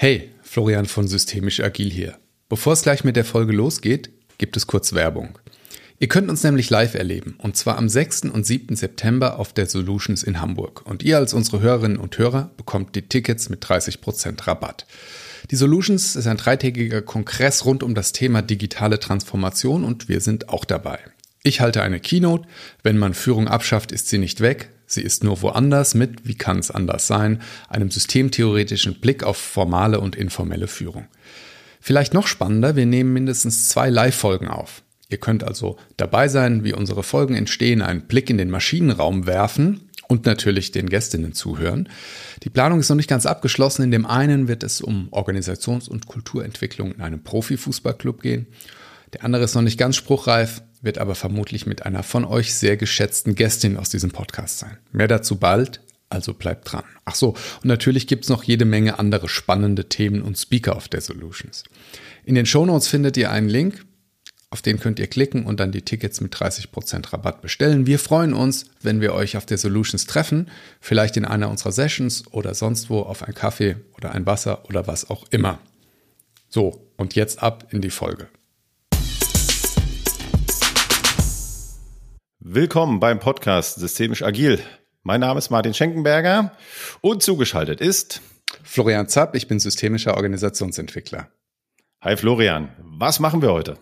Hey, Florian von Systemisch Agil hier. Bevor es gleich mit der Folge losgeht, gibt es kurz Werbung. Ihr könnt uns nämlich live erleben, und zwar am 6. und 7. September auf der Solutions in Hamburg. Und ihr als unsere Hörerinnen und Hörer bekommt die Tickets mit 30% Rabatt. Die Solutions ist ein dreitägiger Kongress rund um das Thema digitale Transformation und wir sind auch dabei. Ich halte eine Keynote. Wenn man Führung abschafft, ist sie nicht weg. Sie ist nur woanders mit, wie kann es anders sein, einem systemtheoretischen Blick auf formale und informelle Führung. Vielleicht noch spannender, wir nehmen mindestens zwei Live-Folgen auf. Ihr könnt also dabei sein, wie unsere Folgen entstehen, einen Blick in den Maschinenraum werfen und natürlich den Gästinnen zuhören. Die Planung ist noch nicht ganz abgeschlossen. In dem einen wird es um Organisations- und Kulturentwicklung in einem Profifußballclub gehen. Der andere ist noch nicht ganz spruchreif wird aber vermutlich mit einer von euch sehr geschätzten Gästin aus diesem Podcast sein. Mehr dazu bald, also bleibt dran. Ach so, und natürlich gibt's noch jede Menge andere spannende Themen und Speaker auf der Solutions. In den Shownotes findet ihr einen Link, auf den könnt ihr klicken und dann die Tickets mit 30% Rabatt bestellen. Wir freuen uns, wenn wir euch auf der Solutions treffen, vielleicht in einer unserer Sessions oder sonst wo auf ein Kaffee oder ein Wasser oder was auch immer. So, und jetzt ab in die Folge. Willkommen beim Podcast Systemisch Agil. Mein Name ist Martin Schenkenberger und zugeschaltet ist Florian Zapp, ich bin systemischer Organisationsentwickler. Hi Florian, was machen wir heute?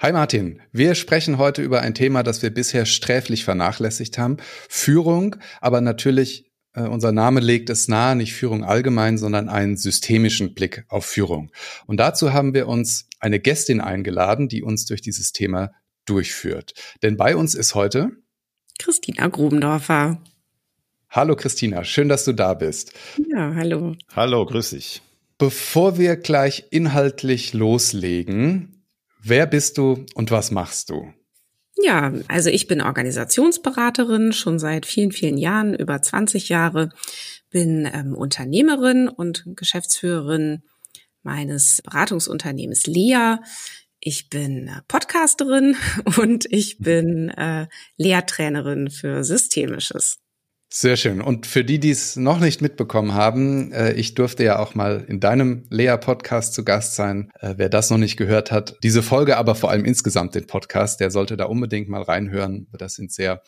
Hi Martin, wir sprechen heute über ein Thema, das wir bisher sträflich vernachlässigt haben. Führung, aber natürlich, äh, unser Name legt es nahe, nicht Führung allgemein, sondern einen systemischen Blick auf Führung. Und dazu haben wir uns eine Gästin eingeladen, die uns durch dieses Thema durchführt. Denn bei uns ist heute Christina Grubendorfer. Hallo Christina, schön, dass du da bist. Ja, hallo. Hallo, grüß dich. Bevor wir gleich inhaltlich loslegen, wer bist du und was machst du? Ja, also ich bin Organisationsberaterin schon seit vielen, vielen Jahren, über 20 Jahre, bin ähm, Unternehmerin und Geschäftsführerin meines Beratungsunternehmens Lea. Ich bin äh, Podcasterin und ich bin äh, Lehrtrainerin für Systemisches. Sehr schön. Und für die, die es noch nicht mitbekommen haben, äh, ich durfte ja auch mal in deinem Lea-Podcast zu Gast sein. Äh, wer das noch nicht gehört hat, diese Folge, aber vor allem insgesamt den Podcast, der sollte da unbedingt mal reinhören. Das sind sehr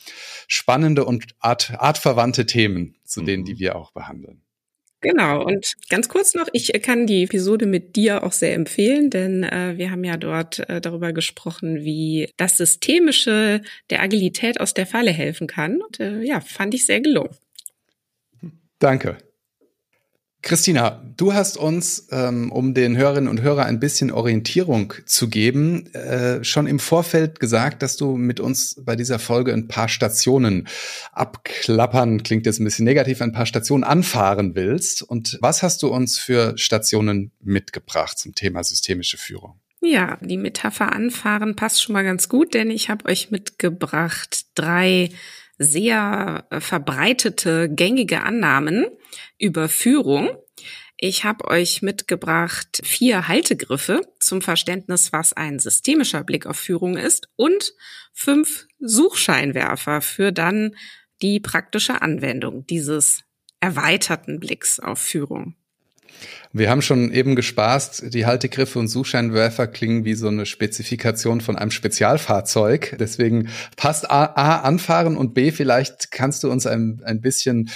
spannende und art, artverwandte Themen, zu denen, die mhm. wir auch behandeln. Genau, und ganz kurz noch, ich kann die Episode mit dir auch sehr empfehlen, denn äh, wir haben ja dort äh, darüber gesprochen, wie das Systemische der Agilität aus der Falle helfen kann. Und äh, ja, fand ich sehr gelungen. Danke. Christina, du hast uns, ähm, um den Hörerinnen und Hörern ein bisschen Orientierung zu geben, äh, schon im Vorfeld gesagt, dass du mit uns bei dieser Folge ein paar Stationen abklappern, klingt jetzt ein bisschen negativ, ein paar Stationen anfahren willst. Und was hast du uns für Stationen mitgebracht zum Thema systemische Führung? Ja, die Metapher anfahren passt schon mal ganz gut, denn ich habe euch mitgebracht drei sehr äh, verbreitete, gängige Annahmen über Führung. Ich habe euch mitgebracht vier Haltegriffe zum Verständnis, was ein systemischer Blick auf Führung ist und fünf Suchscheinwerfer für dann die praktische Anwendung dieses erweiterten Blicks auf Führung. Wir haben schon eben gespaßt, die Haltegriffe und Suchscheinwerfer klingen wie so eine Spezifikation von einem Spezialfahrzeug. Deswegen passt A, A anfahren und B, vielleicht kannst du uns ein, ein bisschen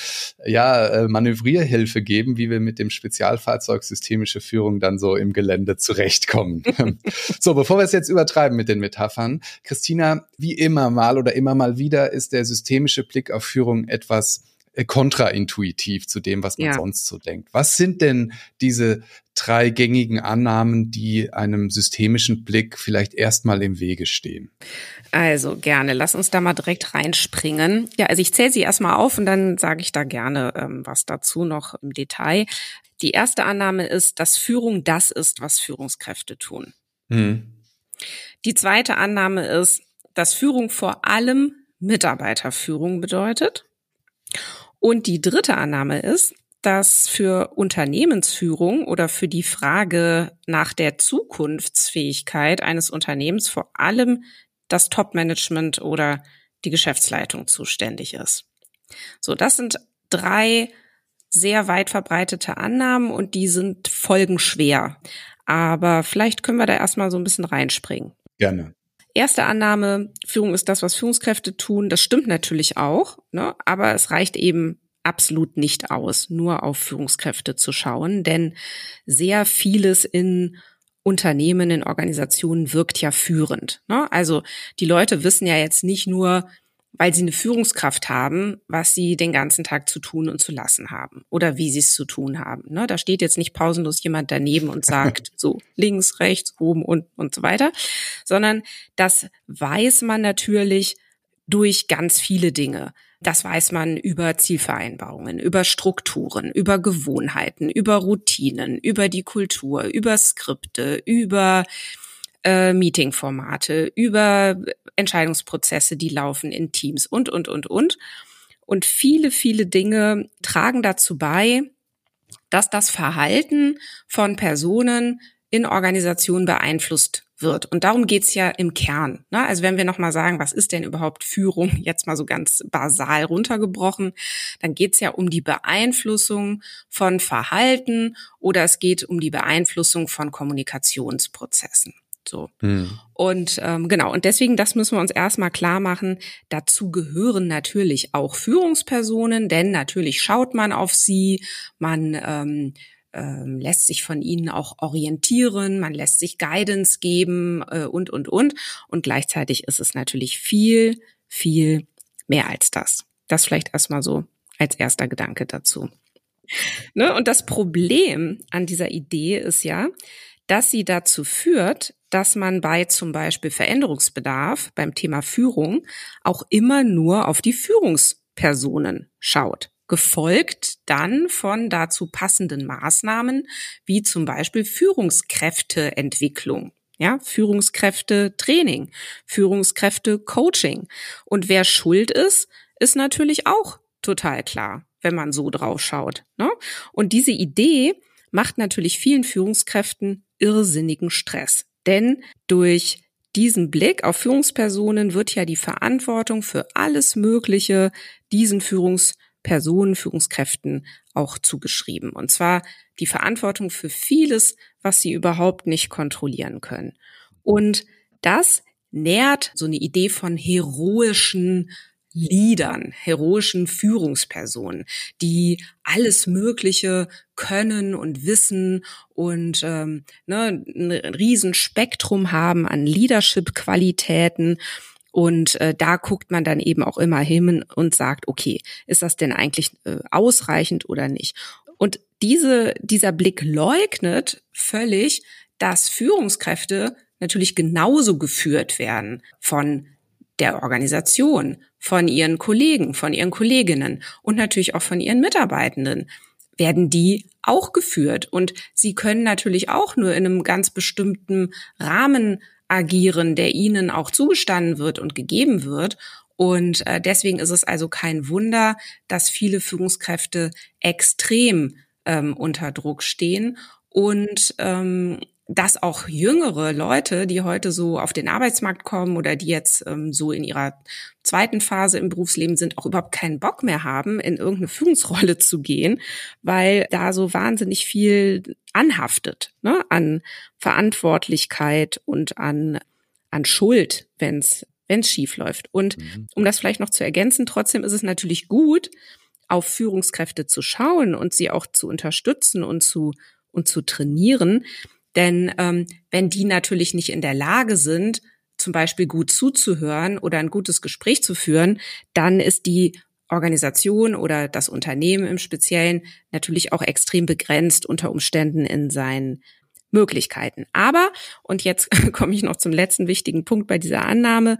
ja, äh, Manövrierhilfe geben, wie wir mit dem Spezialfahrzeug systemische Führung dann so im Gelände zurechtkommen. so, bevor wir es jetzt übertreiben mit den Metaphern, Christina, wie immer mal oder immer mal wieder ist der systemische Blick auf Führung etwas kontraintuitiv zu dem, was man ja. sonst so denkt. Was sind denn diese drei gängigen Annahmen, die einem systemischen Blick vielleicht erstmal im Wege stehen? Also gerne, lass uns da mal direkt reinspringen. Ja, also ich zähle sie erstmal auf und dann sage ich da gerne ähm, was dazu noch im Detail. Die erste Annahme ist, dass Führung das ist, was Führungskräfte tun. Hm. Die zweite Annahme ist, dass Führung vor allem Mitarbeiterführung bedeutet. Und die dritte Annahme ist, dass für Unternehmensführung oder für die Frage nach der Zukunftsfähigkeit eines Unternehmens vor allem das Top-Management oder die Geschäftsleitung zuständig ist. So, das sind drei sehr weit verbreitete Annahmen und die sind folgenschwer. Aber vielleicht können wir da erstmal so ein bisschen reinspringen. Gerne. Erste Annahme, Führung ist das, was Führungskräfte tun. Das stimmt natürlich auch, ne? aber es reicht eben absolut nicht aus, nur auf Führungskräfte zu schauen, denn sehr vieles in Unternehmen, in Organisationen wirkt ja führend. Ne? Also die Leute wissen ja jetzt nicht nur, weil sie eine Führungskraft haben, was sie den ganzen Tag zu tun und zu lassen haben oder wie sie es zu tun haben. Ne? Da steht jetzt nicht pausenlos jemand daneben und sagt so links, rechts, oben und und so weiter, sondern das weiß man natürlich durch ganz viele Dinge. Das weiß man über Zielvereinbarungen, über Strukturen, über Gewohnheiten, über Routinen, über die Kultur, über Skripte, über äh, Meetingformate, über Entscheidungsprozesse, die laufen in Teams und, und, und, und. Und viele, viele Dinge tragen dazu bei, dass das Verhalten von Personen in Organisationen beeinflusst wird. Und darum geht's ja im Kern. Ne? Also wenn wir nochmal sagen, was ist denn überhaupt Führung, jetzt mal so ganz basal runtergebrochen, dann geht's ja um die Beeinflussung von Verhalten oder es geht um die Beeinflussung von Kommunikationsprozessen. So. Hm. Und ähm, genau, und deswegen, das müssen wir uns erstmal klar machen. Dazu gehören natürlich auch Führungspersonen, denn natürlich schaut man auf sie, man ähm, ähm, lässt sich von ihnen auch orientieren, man lässt sich Guidance geben äh, und, und, und. Und gleichzeitig ist es natürlich viel, viel mehr als das. Das vielleicht erstmal so als erster Gedanke dazu. Ne? Und das Problem an dieser Idee ist ja, dass sie dazu führt, dass man bei zum Beispiel Veränderungsbedarf beim Thema Führung auch immer nur auf die Führungspersonen schaut. Gefolgt dann von dazu passenden Maßnahmen, wie zum Beispiel Führungskräfteentwicklung. Ja, Führungskräfte-Training, Führungskräfte-Coaching. Und wer schuld ist, ist natürlich auch total klar, wenn man so drauf schaut. Ne? Und diese Idee macht natürlich vielen Führungskräften irrsinnigen Stress. Denn durch diesen Blick auf Führungspersonen wird ja die Verantwortung für alles Mögliche diesen Führungspersonen, Führungskräften auch zugeschrieben. Und zwar die Verantwortung für vieles, was sie überhaupt nicht kontrollieren können. Und das nährt so eine Idee von heroischen Leadern, heroischen Führungspersonen, die alles Mögliche können und wissen und ähm, ne, ein Riesenspektrum haben an Leadership-Qualitäten. Und äh, da guckt man dann eben auch immer hin und sagt, okay, ist das denn eigentlich äh, ausreichend oder nicht? Und diese, dieser Blick leugnet völlig, dass Führungskräfte natürlich genauso geführt werden von der Organisation, von ihren Kollegen, von ihren Kolleginnen und natürlich auch von ihren Mitarbeitenden werden die auch geführt. Und sie können natürlich auch nur in einem ganz bestimmten Rahmen agieren, der ihnen auch zugestanden wird und gegeben wird. Und äh, deswegen ist es also kein Wunder, dass viele Führungskräfte extrem ähm, unter Druck stehen und ähm, dass auch jüngere Leute, die heute so auf den Arbeitsmarkt kommen oder die jetzt ähm, so in ihrer zweiten Phase im Berufsleben sind, auch überhaupt keinen Bock mehr haben, in irgendeine Führungsrolle zu gehen, weil da so wahnsinnig viel anhaftet ne, an Verantwortlichkeit und an, an Schuld, wenn es schief läuft. Und mhm. um das vielleicht noch zu ergänzen, trotzdem ist es natürlich gut, auf Führungskräfte zu schauen und sie auch zu unterstützen und zu und zu trainieren, denn ähm, wenn die natürlich nicht in der Lage sind, zum Beispiel gut zuzuhören oder ein gutes Gespräch zu führen, dann ist die Organisation oder das Unternehmen im Speziellen natürlich auch extrem begrenzt unter Umständen in seinen Möglichkeiten. Aber, und jetzt komme ich noch zum letzten wichtigen Punkt bei dieser Annahme,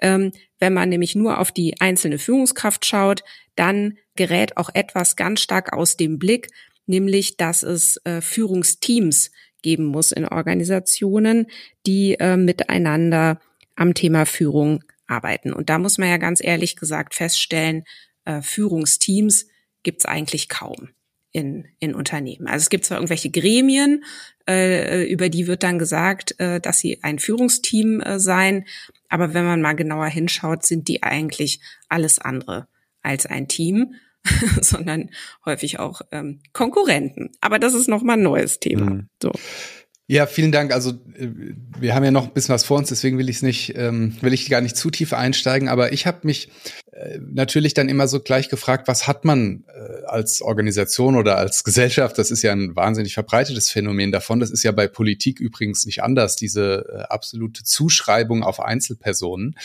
ähm, wenn man nämlich nur auf die einzelne Führungskraft schaut, dann gerät auch etwas ganz stark aus dem Blick, nämlich dass es äh, Führungsteams geben muss in Organisationen, die äh, miteinander am Thema Führung arbeiten. Und da muss man ja ganz ehrlich gesagt feststellen, äh, Führungsteams gibt es eigentlich kaum in, in Unternehmen. Also es gibt zwar irgendwelche Gremien, äh, über die wird dann gesagt, äh, dass sie ein Führungsteam äh, seien, aber wenn man mal genauer hinschaut, sind die eigentlich alles andere als ein Team. sondern häufig auch ähm, Konkurrenten. Aber das ist nochmal ein neues Thema. Mhm. So. Ja, vielen Dank. Also äh, wir haben ja noch ein bisschen was vor uns, deswegen will ich es nicht, ähm, will ich gar nicht zu tief einsteigen. Aber ich habe mich äh, natürlich dann immer so gleich gefragt, was hat man äh, als Organisation oder als Gesellschaft? Das ist ja ein wahnsinnig verbreitetes Phänomen davon. Das ist ja bei Politik übrigens nicht anders, diese äh, absolute Zuschreibung auf Einzelpersonen.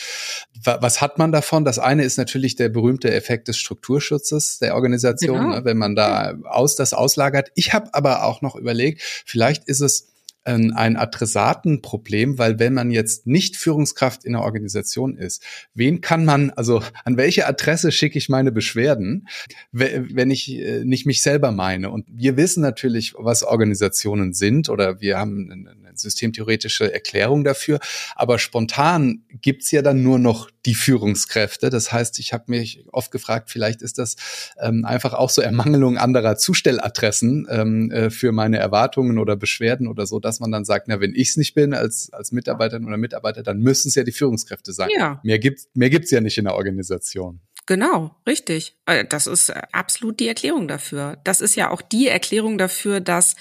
Was hat man davon? Das eine ist natürlich der berühmte Effekt des Strukturschutzes der Organisation, genau. ne, wenn man da aus das auslagert. Ich habe aber auch noch überlegt, vielleicht ist es ein Adressatenproblem, weil wenn man jetzt nicht Führungskraft in einer Organisation ist, wen kann man, also an welche Adresse schicke ich meine Beschwerden, wenn ich äh, nicht mich selber meine? Und wir wissen natürlich, was Organisationen sind oder wir haben systemtheoretische Erklärung dafür, aber spontan gibt's ja dann nur noch die Führungskräfte. Das heißt, ich habe mich oft gefragt, vielleicht ist das ähm, einfach auch so Ermangelung anderer Zustelladressen ähm, äh, für meine Erwartungen oder Beschwerden oder so, dass man dann sagt, na, wenn ich es nicht bin als, als Mitarbeiterin oder Mitarbeiter, dann müssen es ja die Führungskräfte sein. Ja. Mehr gibt's mehr gibt's ja nicht in der Organisation. Genau, richtig. Äh, das ist absolut die Erklärung dafür. Das ist ja auch die Erklärung dafür, dass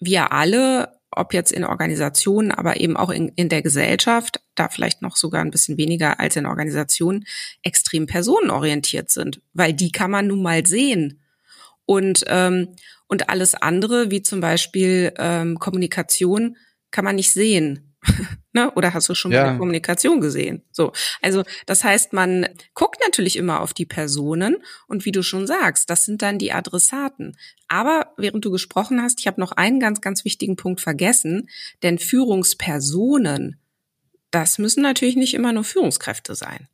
wir alle ob jetzt in Organisationen, aber eben auch in, in der Gesellschaft, da vielleicht noch sogar ein bisschen weniger als in Organisationen, extrem personenorientiert sind, weil die kann man nun mal sehen. Und, ähm, und alles andere, wie zum Beispiel ähm, Kommunikation, kann man nicht sehen. ne? Oder hast du schon ja. mal Kommunikation gesehen? So. Also, das heißt, man guckt natürlich immer auf die Personen und wie du schon sagst, das sind dann die Adressaten. Aber während du gesprochen hast, ich habe noch einen ganz, ganz wichtigen Punkt vergessen, denn Führungspersonen, das müssen natürlich nicht immer nur Führungskräfte sein.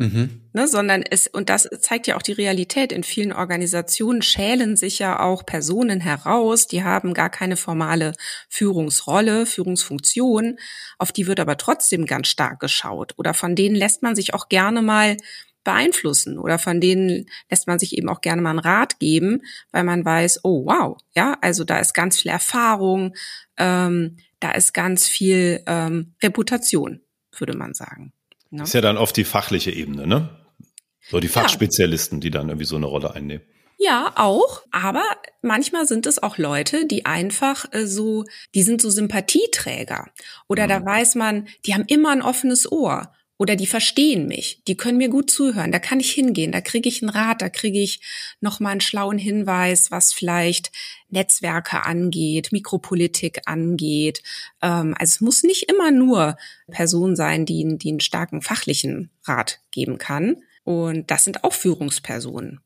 Mhm. Ne, sondern es, und das zeigt ja auch die Realität, in vielen Organisationen schälen sich ja auch Personen heraus, die haben gar keine formale Führungsrolle, Führungsfunktion, auf die wird aber trotzdem ganz stark geschaut. Oder von denen lässt man sich auch gerne mal beeinflussen oder von denen lässt man sich eben auch gerne mal einen Rat geben, weil man weiß, oh wow, ja, also da ist ganz viel Erfahrung, ähm, da ist ganz viel ähm, Reputation, würde man sagen. Ne? Ist ja dann oft die fachliche Ebene, ne? So die Fachspezialisten, ja. die dann irgendwie so eine Rolle einnehmen. Ja, auch. Aber manchmal sind es auch Leute, die einfach äh, so, die sind so Sympathieträger. Oder mhm. da weiß man, die haben immer ein offenes Ohr oder die verstehen mich, die können mir gut zuhören, da kann ich hingehen, da kriege ich einen Rat, da kriege ich nochmal einen schlauen Hinweis, was vielleicht Netzwerke angeht, Mikropolitik angeht. Ähm, also es muss nicht immer nur Person sein, die, die einen starken fachlichen Rat geben kann. Und das sind auch Führungspersonen.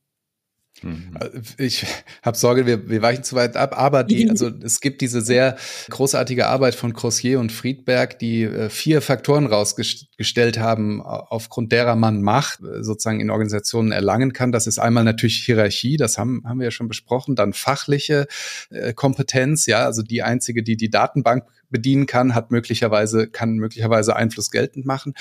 Mhm. Äh, ich habe Sorge, wir, wir weichen zu weit ab, aber die, also es gibt diese sehr großartige Arbeit von Crossier und Friedberg, die äh, vier Faktoren rausgestellt haben, aufgrund derer man Macht äh, sozusagen in Organisationen erlangen kann. Das ist einmal natürlich Hierarchie, das haben, haben wir ja schon besprochen, dann fachliche Kompetenz, ja, also die einzige, die die Datenbank bedienen kann, hat möglicherweise, kann möglicherweise Einfluss geltend machen.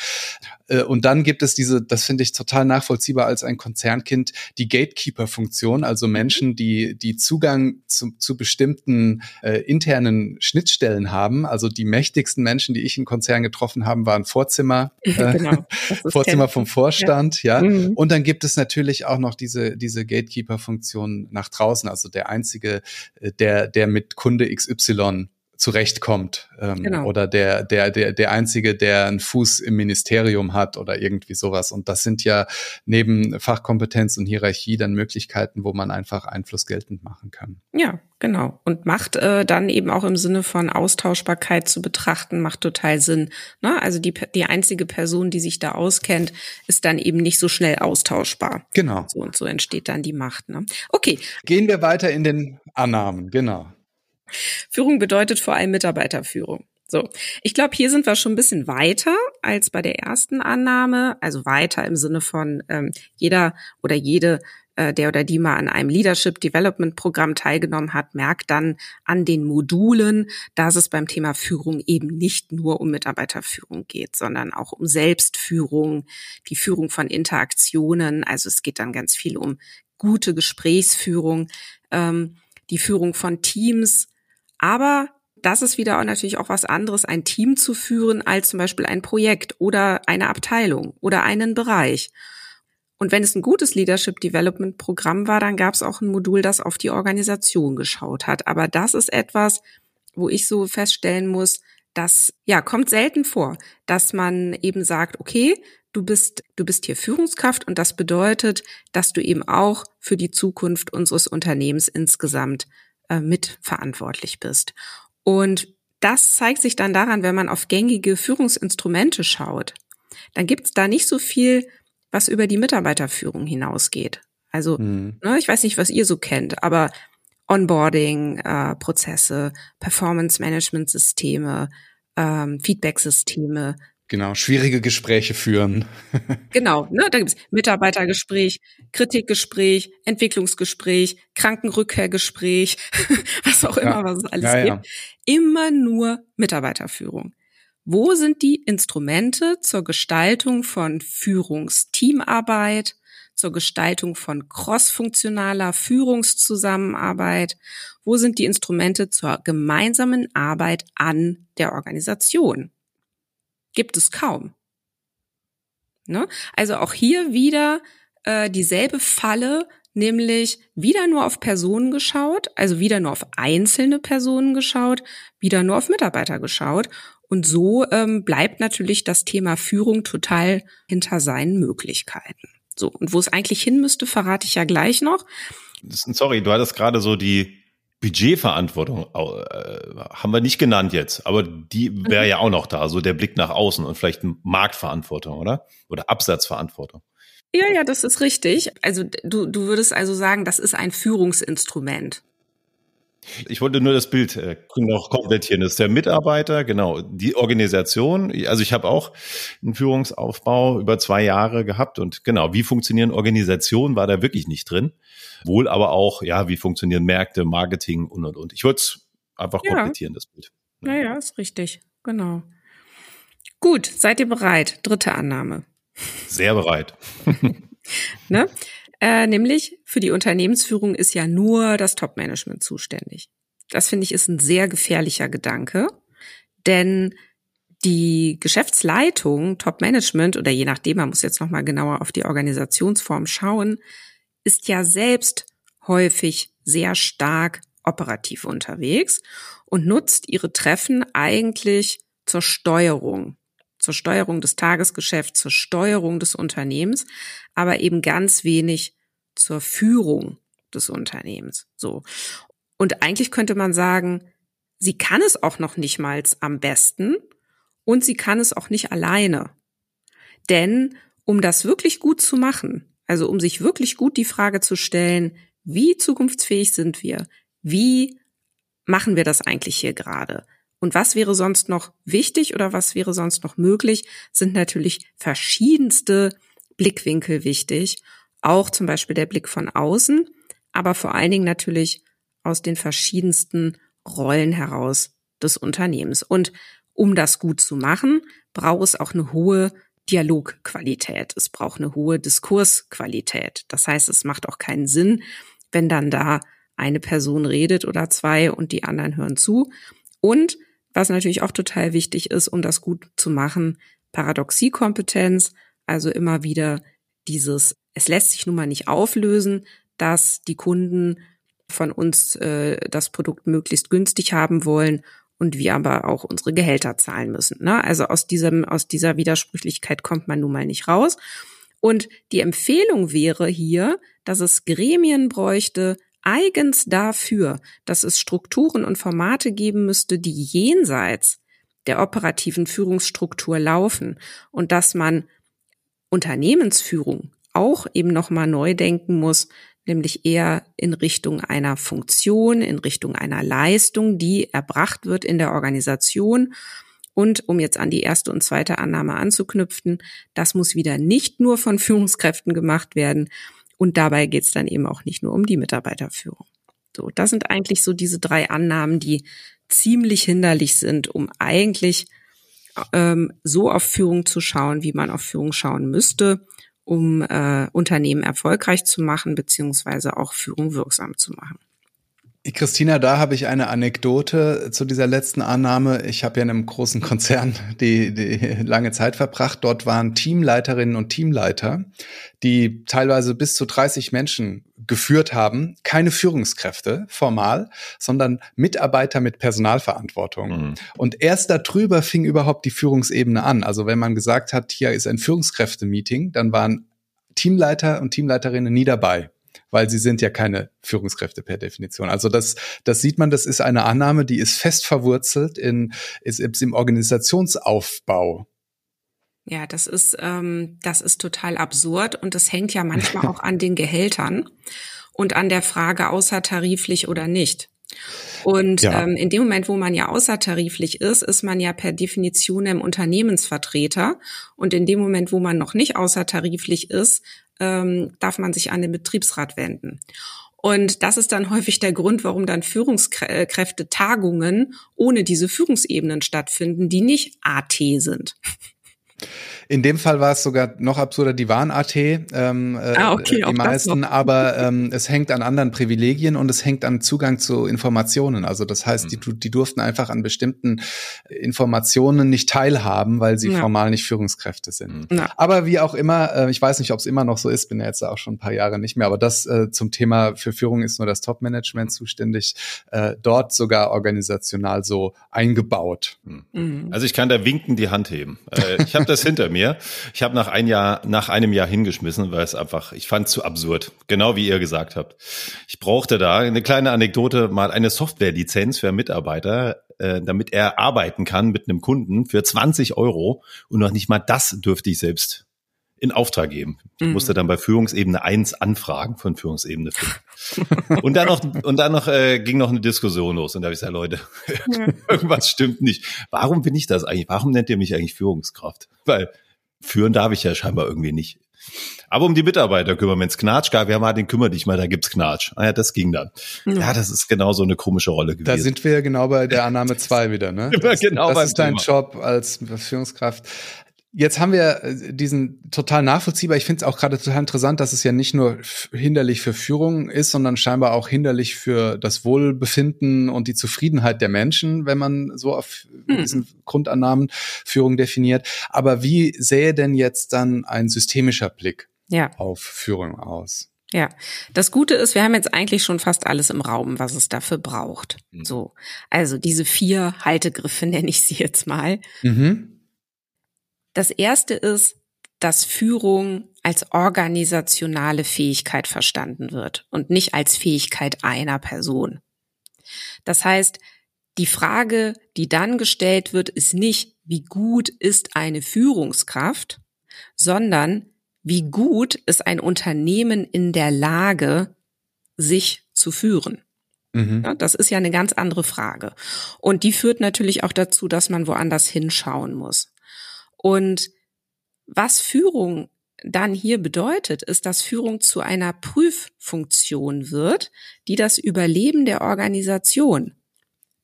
Äh, und dann gibt es diese, das finde ich total nachvollziehbar als ein Konzernkind, die Gatekeeper-Funktion, also Menschen, die, die Zugang zu, zu bestimmten äh, internen Schnittstellen haben. Also die mächtigsten Menschen, die ich in Konzernen getroffen habe, waren Vorzimmer, äh, genau, Vorzimmer vom Vorstand, ja. ja. Mhm. Und dann gibt es natürlich auch noch diese, diese Gatekeeper-Funktion nach draußen, also der einzige, äh, der, der mit Kunde XY zurechtkommt ähm, genau. oder der der der der einzige, der einen Fuß im Ministerium hat oder irgendwie sowas. Und das sind ja neben Fachkompetenz und Hierarchie dann Möglichkeiten, wo man einfach Einfluss geltend machen kann. Ja, genau. Und macht äh, dann eben auch im Sinne von Austauschbarkeit zu betrachten, macht total Sinn. Ne? Also die die einzige Person, die sich da auskennt, ist dann eben nicht so schnell austauschbar. Genau. So und so entsteht dann die Macht. Ne? Okay. Gehen wir weiter in den Annahmen. Genau. Führung bedeutet vor allem Mitarbeiterführung. So, ich glaube, hier sind wir schon ein bisschen weiter als bei der ersten Annahme, also weiter im Sinne von ähm, jeder oder jede, äh, der oder die mal an einem Leadership Development Programm teilgenommen hat, merkt dann an den Modulen, dass es beim Thema Führung eben nicht nur um Mitarbeiterführung geht, sondern auch um Selbstführung, die Führung von Interaktionen. Also es geht dann ganz viel um gute Gesprächsführung, ähm, die Führung von Teams, aber das ist wieder auch natürlich auch was anderes, ein Team zu führen, als zum Beispiel ein Projekt oder eine Abteilung oder einen Bereich. Und wenn es ein gutes Leadership Development Programm war, dann gab es auch ein Modul, das auf die Organisation geschaut hat. Aber das ist etwas, wo ich so feststellen muss, das ja kommt selten vor, dass man eben sagt, okay, du bist du bist hier Führungskraft und das bedeutet, dass du eben auch für die Zukunft unseres Unternehmens insgesamt äh, mitverantwortlich bist. Und das zeigt sich dann daran, wenn man auf gängige Führungsinstrumente schaut. Dann gibt es da nicht so viel, was über die Mitarbeiterführung hinausgeht. Also, mhm. ne, ich weiß nicht, was ihr so kennt, aber Onboarding-Prozesse, äh, Performance-Management-Systeme, ähm, Feedback-Systeme. Genau, schwierige Gespräche führen. genau, ne, da gibt's Mitarbeitergespräch, Kritikgespräch, Entwicklungsgespräch, Krankenrückkehrgespräch, was auch immer, ja. was es alles ja, gibt. Ja. Immer nur Mitarbeiterführung. Wo sind die Instrumente zur Gestaltung von Führungsteamarbeit, zur Gestaltung von crossfunktionaler Führungszusammenarbeit? Wo sind die Instrumente zur gemeinsamen Arbeit an der Organisation? Gibt es kaum. Ne? Also auch hier wieder äh, dieselbe Falle, nämlich wieder nur auf Personen geschaut, also wieder nur auf einzelne Personen geschaut, wieder nur auf Mitarbeiter geschaut. Und so ähm, bleibt natürlich das Thema Führung total hinter seinen Möglichkeiten. So, und wo es eigentlich hin müsste, verrate ich ja gleich noch. Sorry, du hattest gerade so die Budgetverantwortung, äh, haben wir nicht genannt jetzt, aber die wäre mhm. ja auch noch da, so der Blick nach außen und vielleicht Marktverantwortung, oder? Oder Absatzverantwortung. Ja, ja, das ist richtig. Also du, du würdest also sagen, das ist ein Führungsinstrument. Ich wollte nur das Bild äh, noch komplettieren. Das ist der Mitarbeiter, genau, die Organisation. Also ich habe auch einen Führungsaufbau über zwei Jahre gehabt und genau, wie funktionieren Organisationen, war da wirklich nicht drin. Wohl aber auch, ja, wie funktionieren Märkte, Marketing und und und. Ich würde es einfach ja. komplettieren, das Bild. Ja. Naja, ist richtig, genau. Gut, seid ihr bereit? Dritte Annahme. Sehr bereit. ne? Äh, nämlich für die Unternehmensführung ist ja nur das Top-Management zuständig. Das finde ich ist ein sehr gefährlicher Gedanke, denn die Geschäftsleitung, Top-Management oder je nachdem, man muss jetzt noch mal genauer auf die Organisationsform schauen, ist ja selbst häufig sehr stark operativ unterwegs und nutzt ihre Treffen eigentlich zur Steuerung zur Steuerung des Tagesgeschäfts, zur Steuerung des Unternehmens, aber eben ganz wenig zur Führung des Unternehmens. So. Und eigentlich könnte man sagen, sie kann es auch noch nicht mal am besten und sie kann es auch nicht alleine. Denn um das wirklich gut zu machen, also um sich wirklich gut die Frage zu stellen, wie zukunftsfähig sind wir? Wie machen wir das eigentlich hier gerade? Und was wäre sonst noch wichtig oder was wäre sonst noch möglich, sind natürlich verschiedenste Blickwinkel wichtig. Auch zum Beispiel der Blick von außen, aber vor allen Dingen natürlich aus den verschiedensten Rollen heraus des Unternehmens. Und um das gut zu machen, braucht es auch eine hohe Dialogqualität. Es braucht eine hohe Diskursqualität. Das heißt, es macht auch keinen Sinn, wenn dann da eine Person redet oder zwei und die anderen hören zu. Und was natürlich auch total wichtig ist, um das gut zu machen, Paradoxiekompetenz, also immer wieder dieses, es lässt sich nun mal nicht auflösen, dass die Kunden von uns äh, das Produkt möglichst günstig haben wollen und wir aber auch unsere Gehälter zahlen müssen. Ne? Also aus diesem, aus dieser Widersprüchlichkeit kommt man nun mal nicht raus. Und die Empfehlung wäre hier, dass es Gremien bräuchte, eigens dafür, dass es Strukturen und Formate geben müsste, die jenseits der operativen Führungsstruktur laufen und dass man Unternehmensführung auch eben nochmal neu denken muss, nämlich eher in Richtung einer Funktion, in Richtung einer Leistung, die erbracht wird in der Organisation. Und um jetzt an die erste und zweite Annahme anzuknüpfen, das muss wieder nicht nur von Führungskräften gemacht werden, und dabei geht es dann eben auch nicht nur um die Mitarbeiterführung. So, das sind eigentlich so diese drei Annahmen, die ziemlich hinderlich sind, um eigentlich ähm, so auf Führung zu schauen, wie man auf Führung schauen müsste, um äh, Unternehmen erfolgreich zu machen, beziehungsweise auch Führung wirksam zu machen. Christina, da habe ich eine Anekdote zu dieser letzten Annahme. Ich habe ja in einem großen Konzern die, die lange Zeit verbracht. Dort waren Teamleiterinnen und Teamleiter, die teilweise bis zu 30 Menschen geführt haben. Keine Führungskräfte formal, sondern Mitarbeiter mit Personalverantwortung. Mhm. Und erst darüber fing überhaupt die Führungsebene an. Also wenn man gesagt hat, hier ist ein Führungskräftemeeting, dann waren Teamleiter und Teamleiterinnen nie dabei weil sie sind ja keine Führungskräfte per Definition. Also das, das sieht man, das ist eine Annahme, die ist fest verwurzelt in, ist, ist im Organisationsaufbau. Ja, das ist, ähm, das ist total absurd und das hängt ja manchmal auch an den Gehältern und an der Frage außertariflich oder nicht. Und ja. ähm, in dem Moment, wo man ja außertariflich ist, ist man ja per Definition im Unternehmensvertreter. Und in dem Moment, wo man noch nicht außertariflich ist, ähm, darf man sich an den Betriebsrat wenden. Und das ist dann häufig der Grund, warum dann Führungskräfte Tagungen ohne diese Führungsebenen stattfinden, die nicht AT sind. In dem Fall war es sogar noch absurder, die waren AT, ähm, äh, ah, okay, die meisten, aber ähm, es hängt an anderen Privilegien und es hängt an Zugang zu Informationen. Also das heißt, die, mhm. die durften einfach an bestimmten Informationen nicht teilhaben, weil sie ja. formal nicht Führungskräfte sind. Mhm. Ja. Aber wie auch immer, äh, ich weiß nicht, ob es immer noch so ist, bin ja jetzt auch schon ein paar Jahre nicht mehr, aber das äh, zum Thema für Führung ist nur das Top-Management zuständig, äh, dort sogar organisational so eingebaut. Mhm. Also ich kann da winken die Hand heben. Äh, ich habe das hinter mir. Ich habe nach ein Jahr, nach einem Jahr hingeschmissen, weil es einfach, ich fand es zu absurd. Genau wie ihr gesagt habt. Ich brauchte da eine kleine Anekdote, mal eine Softwarelizenz für einen Mitarbeiter, äh, damit er arbeiten kann mit einem Kunden für 20 Euro und noch nicht mal das dürfte ich selbst in Auftrag geben. Ich mhm. musste dann bei Führungsebene 1 anfragen von Führungsebene 5. und dann noch, und dann noch äh, ging noch eine Diskussion los. Und da habe ich gesagt, Leute, ja. irgendwas stimmt nicht. Warum bin ich das eigentlich? Warum nennt ihr mich eigentlich Führungskraft? Weil führen darf ich ja scheinbar irgendwie nicht. Aber um die Mitarbeiter kümmern, wenn es Knatsch gab, ja Martin, kümmere dich mal, da gibt's Knatsch. Ah ja, das ging dann. Ja, ja das ist genau so eine komische Rolle gewesen. Da sind wir genau bei der Annahme zwei wieder, ne? Das, genau das ist dein Thema. Job als Führungskraft. Jetzt haben wir äh, diesen total nachvollziehbar. Ich finde es auch gerade total interessant, dass es ja nicht nur hinderlich für Führung ist, sondern scheinbar auch hinderlich für das Wohlbefinden und die Zufriedenheit der Menschen, wenn man so auf hm. diesen Grundannahmen Führung definiert. Aber wie sähe denn jetzt dann ein systemischer Blick ja. auf Führung aus? Ja, das Gute ist, wir haben jetzt eigentlich schon fast alles im Raum, was es dafür braucht. Mhm. So, also diese vier Haltegriffe nenne ich sie jetzt mal. Mhm. Das erste ist, dass Führung als organisationale Fähigkeit verstanden wird und nicht als Fähigkeit einer Person. Das heißt, die Frage, die dann gestellt wird, ist nicht, wie gut ist eine Führungskraft, sondern wie gut ist ein Unternehmen in der Lage, sich zu führen. Mhm. Ja, das ist ja eine ganz andere Frage. Und die führt natürlich auch dazu, dass man woanders hinschauen muss. Und was Führung dann hier bedeutet, ist, dass Führung zu einer Prüffunktion wird, die das Überleben der Organisation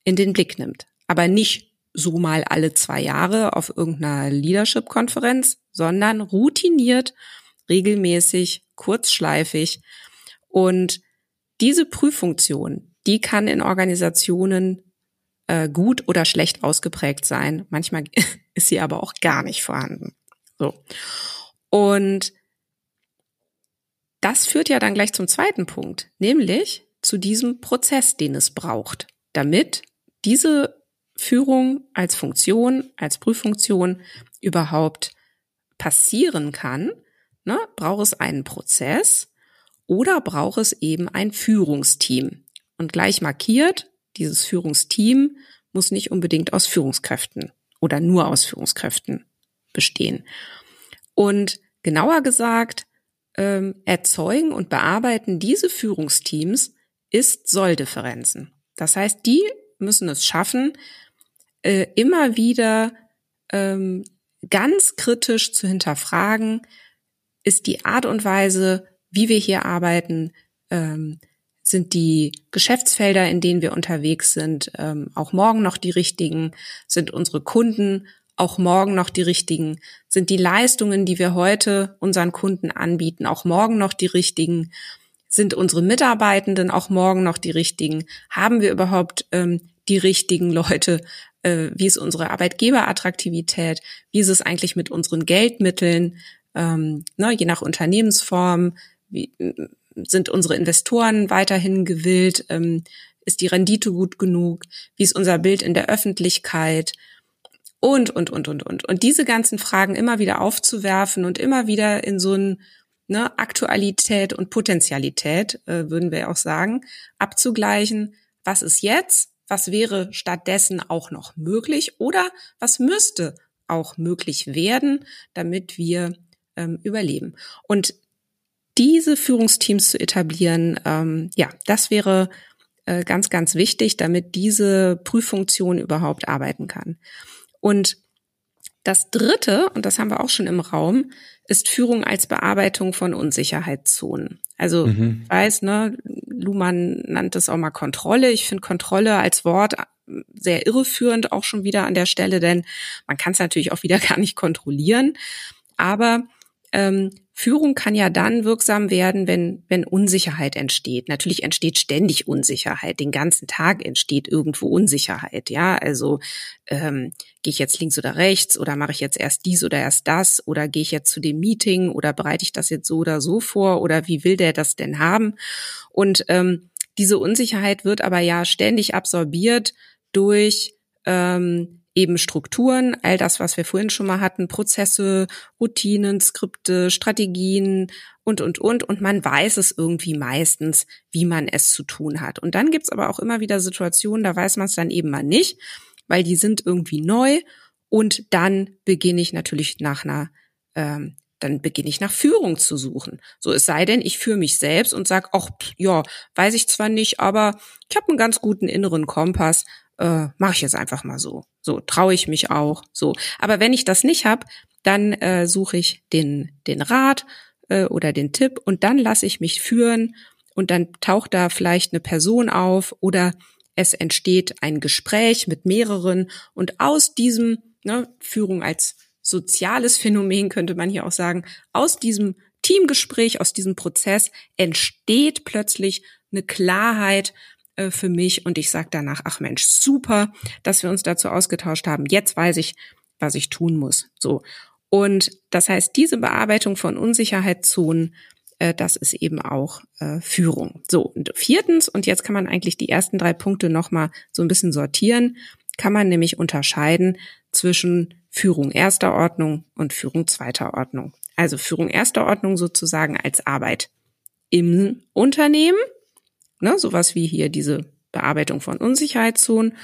in den Blick nimmt. Aber nicht so mal alle zwei Jahre auf irgendeiner Leadership-Konferenz, sondern routiniert, regelmäßig, kurzschleifig. Und diese Prüffunktion, die kann in Organisationen äh, gut oder schlecht ausgeprägt sein. Manchmal ist sie aber auch gar nicht vorhanden. So. Und das führt ja dann gleich zum zweiten Punkt, nämlich zu diesem Prozess, den es braucht, damit diese Führung als Funktion, als Prüffunktion überhaupt passieren kann, ne, braucht es einen Prozess oder braucht es eben ein Führungsteam. Und gleich markiert, dieses Führungsteam muss nicht unbedingt aus Führungskräften oder nur aus Führungskräften bestehen. Und genauer gesagt, ähm, erzeugen und bearbeiten diese Führungsteams Ist-Soll-Differenzen. Das heißt, die müssen es schaffen, äh, immer wieder ähm, ganz kritisch zu hinterfragen, ist die Art und Weise, wie wir hier arbeiten, ähm, sind die Geschäftsfelder, in denen wir unterwegs sind, ähm, auch morgen noch die richtigen? Sind unsere Kunden auch morgen noch die richtigen? Sind die Leistungen, die wir heute unseren Kunden anbieten, auch morgen noch die richtigen? sind unsere Mitarbeitenden auch morgen noch die richtigen? Haben wir überhaupt ähm, die richtigen Leute? Äh, wie ist unsere Arbeitgeberattraktivität? Wie ist es eigentlich mit unseren Geldmitteln? Ähm, ne, je nach Unternehmensform, wie, sind unsere Investoren weiterhin gewillt? Ähm, ist die Rendite gut genug? Wie ist unser Bild in der Öffentlichkeit? Und, und, und, und, und. Und diese ganzen Fragen immer wieder aufzuwerfen und immer wieder in so ein ne, Aktualität und Potentialität, äh, würden wir auch sagen, abzugleichen. Was ist jetzt? Was wäre stattdessen auch noch möglich? Oder was müsste auch möglich werden, damit wir ähm, überleben? Und diese Führungsteams zu etablieren, ähm, ja, das wäre äh, ganz, ganz wichtig, damit diese Prüffunktion überhaupt arbeiten kann. Und das Dritte, und das haben wir auch schon im Raum, ist Führung als Bearbeitung von Unsicherheitszonen. Also mhm. weiß, ne, Luhmann nannte es auch mal Kontrolle. Ich finde Kontrolle als Wort sehr irreführend auch schon wieder an der Stelle, denn man kann es natürlich auch wieder gar nicht kontrollieren. Aber ähm, Führung kann ja dann wirksam werden, wenn, wenn Unsicherheit entsteht. Natürlich entsteht ständig Unsicherheit. Den ganzen Tag entsteht irgendwo Unsicherheit. Ja, also ähm, gehe ich jetzt links oder rechts oder mache ich jetzt erst dies oder erst das oder gehe ich jetzt zu dem Meeting oder bereite ich das jetzt so oder so vor oder wie will der das denn haben? Und ähm, diese Unsicherheit wird aber ja ständig absorbiert durch ähm, eben Strukturen, all das, was wir vorhin schon mal hatten, Prozesse, Routinen, Skripte, Strategien und, und, und. Und man weiß es irgendwie meistens, wie man es zu tun hat. Und dann gibt's aber auch immer wieder Situationen, da weiß man es dann eben mal nicht, weil die sind irgendwie neu. Und dann beginne ich natürlich nach einer ähm, dann beginne ich nach Führung zu suchen. So es sei denn, ich führe mich selbst und sag, ach ja, weiß ich zwar nicht, aber ich habe einen ganz guten inneren Kompass, äh, mache ich jetzt einfach mal so. So traue ich mich auch. So, aber wenn ich das nicht habe, dann äh, suche ich den den Rat äh, oder den Tipp und dann lasse ich mich führen und dann taucht da vielleicht eine Person auf oder es entsteht ein Gespräch mit mehreren und aus diesem ne, Führung als soziales Phänomen könnte man hier auch sagen, aus diesem Teamgespräch, aus diesem Prozess entsteht plötzlich eine Klarheit, äh, für mich und ich sage danach, ach Mensch, super, dass wir uns dazu ausgetauscht haben. Jetzt weiß ich, was ich tun muss. So. Und das heißt, diese Bearbeitung von Unsicherheitszonen, äh, das ist eben auch äh, Führung. So, und viertens, und jetzt kann man eigentlich die ersten drei Punkte nochmal so ein bisschen sortieren, kann man nämlich unterscheiden zwischen Führung erster Ordnung und Führung zweiter Ordnung. Also Führung erster Ordnung sozusagen als Arbeit im Unternehmen, Ne, sowas wie hier diese Bearbeitung von Unsicherheitszonen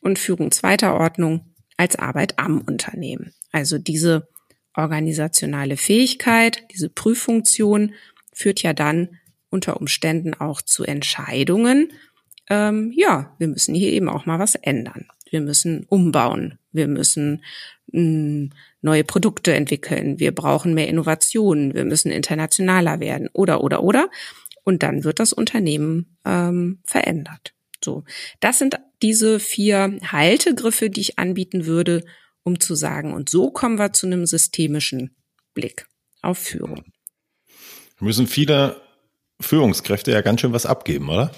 und Führung zweiter Ordnung als Arbeit am Unternehmen. Also diese organisationale Fähigkeit, diese Prüffunktion führt ja dann unter Umständen auch zu Entscheidungen. Ähm, ja, wir müssen hier eben auch mal was ändern. Wir müssen umbauen. Wir müssen mh, hm, neue Produkte entwickeln. Wir brauchen mehr Innovationen. Wir müssen internationaler werden. Oder, oder, oder und dann wird das Unternehmen ähm, verändert. So, das sind diese vier Haltegriffe, die ich anbieten würde, um zu sagen, und so kommen wir zu einem systemischen Blick auf Führung. Müssen viele Führungskräfte ja ganz schön was abgeben, oder?